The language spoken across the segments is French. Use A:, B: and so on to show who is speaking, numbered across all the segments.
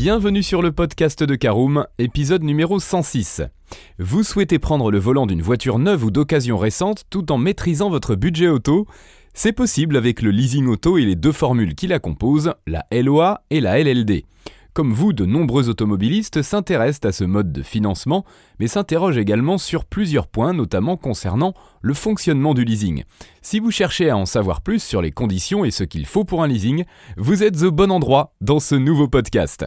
A: Bienvenue sur le podcast de Caroom, épisode numéro 106. Vous souhaitez prendre le volant d'une voiture neuve ou d'occasion récente tout en maîtrisant votre budget auto? C'est possible avec le leasing auto et les deux formules qui la composent, la LOA et la LLD. Comme vous, de nombreux automobilistes s'intéressent à ce mode de financement, mais s'interrogent également sur plusieurs points, notamment concernant le fonctionnement du leasing. Si vous cherchez à en savoir plus sur les conditions et ce qu'il faut pour un leasing, vous êtes au bon endroit dans ce nouveau podcast.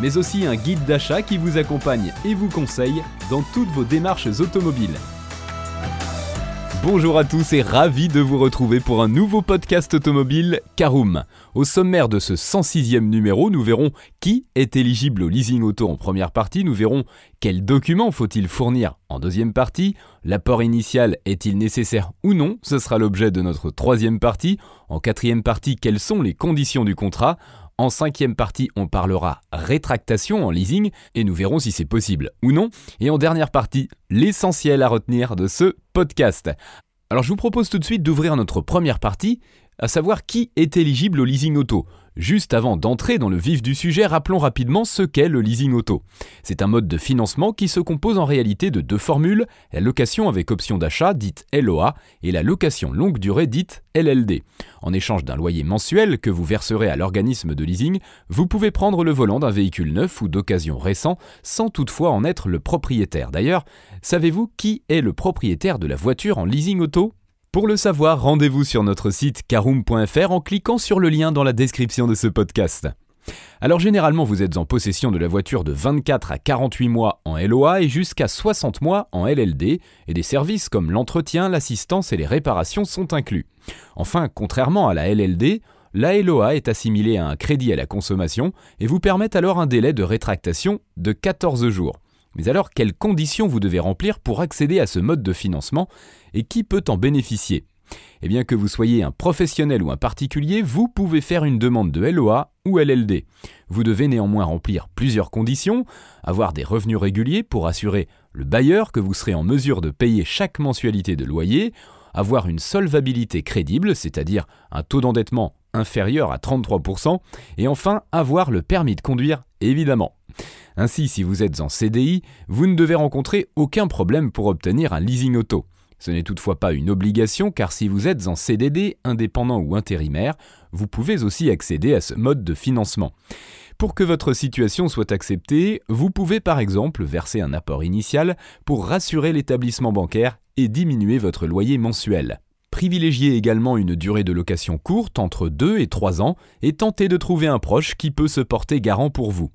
A: mais aussi un guide d'achat qui vous accompagne et vous conseille dans toutes vos démarches automobiles. Bonjour à tous et ravi de vous retrouver pour un nouveau podcast automobile Caroom. Au sommaire de ce 106e numéro, nous verrons qui est éligible au leasing auto en première partie, nous verrons quels documents faut-il fournir en deuxième partie, l'apport initial est-il nécessaire ou non, ce sera l'objet de notre troisième partie, en quatrième partie quelles sont les conditions du contrat, en cinquième partie, on parlera rétractation en leasing et nous verrons si c'est possible ou non. Et en dernière partie, l'essentiel à retenir de ce podcast. Alors je vous propose tout de suite d'ouvrir notre première partie, à savoir qui est éligible au leasing auto. Juste avant d'entrer dans le vif du sujet, rappelons rapidement ce qu'est le leasing auto. C'est un mode de financement qui se compose en réalité de deux formules, la location avec option d'achat dite LOA et la location longue durée dite LLD. En échange d'un loyer mensuel que vous verserez à l'organisme de leasing, vous pouvez prendre le volant d'un véhicule neuf ou d'occasion récent sans toutefois en être le propriétaire. D'ailleurs, savez-vous qui est le propriétaire de la voiture en leasing auto? Pour le savoir, rendez-vous sur notre site caroom.fr en cliquant sur le lien dans la description de ce podcast. Alors généralement vous êtes en possession de la voiture de 24 à 48 mois en LOA et jusqu'à 60 mois en LLD, et des services comme l'entretien, l'assistance et les réparations sont inclus. Enfin, contrairement à la LLD, la LOA est assimilée à un crédit à la consommation et vous permet alors un délai de rétractation de 14 jours. Mais alors, quelles conditions vous devez remplir pour accéder à ce mode de financement et qui peut en bénéficier? Eh bien, que vous soyez un professionnel ou un particulier, vous pouvez faire une demande de LOA ou LLD. Vous devez néanmoins remplir plusieurs conditions, avoir des revenus réguliers pour assurer le bailleur que vous serez en mesure de payer chaque mensualité de loyer, avoir une solvabilité crédible, c'est-à-dire un taux d'endettement inférieur à 33%, et enfin avoir le permis de conduire, évidemment. Ainsi, si vous êtes en CDI, vous ne devez rencontrer aucun problème pour obtenir un leasing auto. Ce n'est toutefois pas une obligation car si vous êtes en CDD, indépendant ou intérimaire, vous pouvez aussi accéder à ce mode de financement. Pour que votre situation soit acceptée, vous pouvez par exemple verser un apport initial pour rassurer l'établissement bancaire et diminuer votre loyer mensuel. Privilégiez également une durée de location courte entre 2 et 3 ans et tentez de trouver un proche qui peut se porter garant pour vous.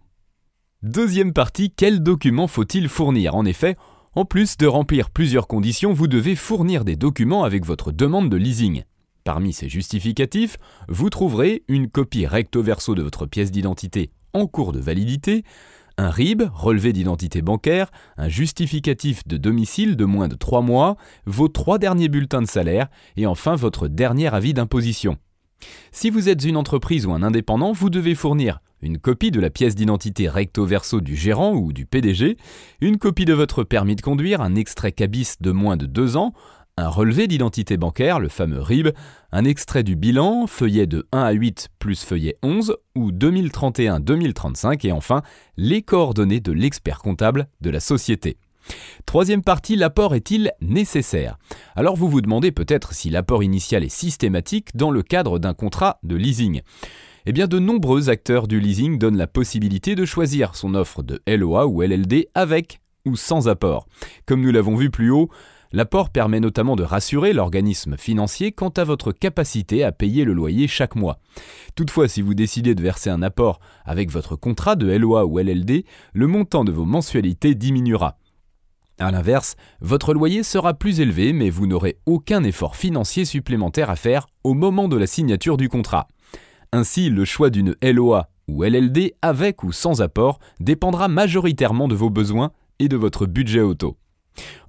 A: Deuxième partie, quels documents faut-il fournir? En effet, en plus de remplir plusieurs conditions, vous devez fournir des documents avec votre demande de leasing. Parmi ces justificatifs, vous trouverez une copie recto verso de votre pièce d'identité en cours de validité, un RIB, relevé d'identité bancaire, un justificatif de domicile de moins de 3 mois, vos trois derniers bulletins de salaire et enfin votre dernier avis d'imposition. Si vous êtes une entreprise ou un indépendant, vous devez fournir une copie de la pièce d'identité recto verso du gérant ou du PDG, une copie de votre permis de conduire, un extrait cabis de moins de 2 ans, un relevé d'identité bancaire, le fameux RIB, un extrait du bilan, feuillet de 1 à 8 plus feuillet 11, ou 2031-2035, et enfin les coordonnées de l'expert comptable de la société. Troisième partie, l'apport est-il nécessaire? Alors vous vous demandez peut-être si l'apport initial est systématique dans le cadre d'un contrat de leasing eh bien de nombreux acteurs du leasing donnent la possibilité de choisir son offre de LOA ou LLD avec ou sans apport. Comme nous l'avons vu plus haut, l'apport permet notamment de rassurer l'organisme financier quant à votre capacité à payer le loyer chaque mois. Toutefois, si vous décidez de verser un apport avec votre contrat de LOA ou LLD, le montant de vos mensualités diminuera. A l'inverse, votre loyer sera plus élevé mais vous n'aurez aucun effort financier supplémentaire à faire au moment de la signature du contrat. Ainsi, le choix d'une LOA ou LLD avec ou sans apport dépendra majoritairement de vos besoins et de votre budget auto.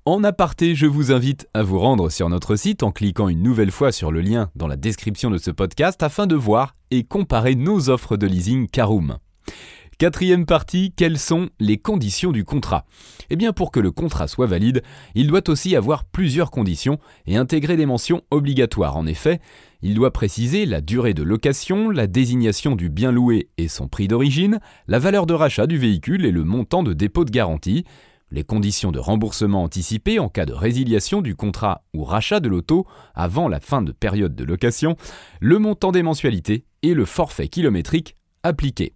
A: En aparté, je vous invite à vous rendre sur notre site en cliquant une nouvelle fois sur le lien dans la description de ce podcast afin de voir et comparer nos offres de leasing Caroom. Quatrième partie, quelles sont les conditions du contrat? Eh bien pour que le contrat soit valide, il doit aussi avoir plusieurs conditions et intégrer des mentions obligatoires. En effet, il doit préciser la durée de location, la désignation du bien loué et son prix d'origine, la valeur de rachat du véhicule et le montant de dépôt de garantie, les conditions de remboursement anticipé en cas de résiliation du contrat ou rachat de l'auto avant la fin de période de location, le montant des mensualités et le forfait kilométrique appliqué.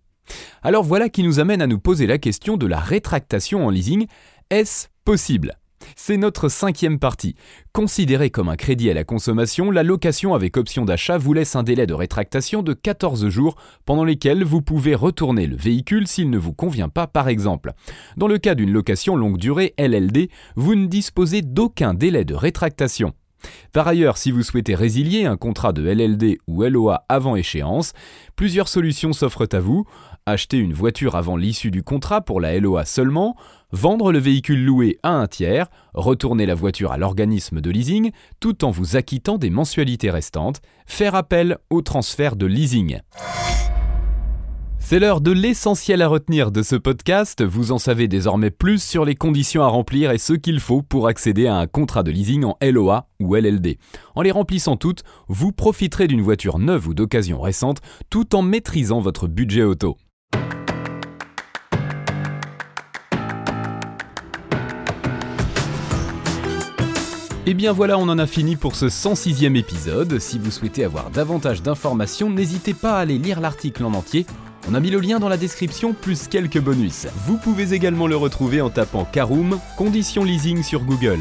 A: Alors voilà qui nous amène à nous poser la question de la rétractation en leasing. Est-ce possible? C'est notre cinquième partie. Considérée comme un crédit à la consommation, la location avec option d'achat vous laisse un délai de rétractation de 14 jours pendant lesquels vous pouvez retourner le véhicule s'il ne vous convient pas par exemple. Dans le cas d'une location longue durée LLD, vous ne disposez d'aucun délai de rétractation. Par ailleurs, si vous souhaitez résilier un contrat de LLD ou LOA avant échéance, plusieurs solutions s'offrent à vous. Acheter une voiture avant l'issue du contrat pour la LOA seulement, vendre le véhicule loué à un tiers, retourner la voiture à l'organisme de leasing tout en vous acquittant des mensualités restantes, faire appel au transfert de leasing. C'est l'heure de l'essentiel à retenir de ce podcast. Vous en savez désormais plus sur les conditions à remplir et ce qu'il faut pour accéder à un contrat de leasing en LOA ou LLD. En les remplissant toutes, vous profiterez d'une voiture neuve ou d'occasion récente tout en maîtrisant votre budget auto. Et bien voilà, on en a fini pour ce 106e épisode. Si vous souhaitez avoir davantage d'informations, n'hésitez pas à aller lire l'article en entier on a mis le lien dans la description plus quelques bonus. Vous pouvez également le retrouver en tapant Caroom, conditions leasing sur Google.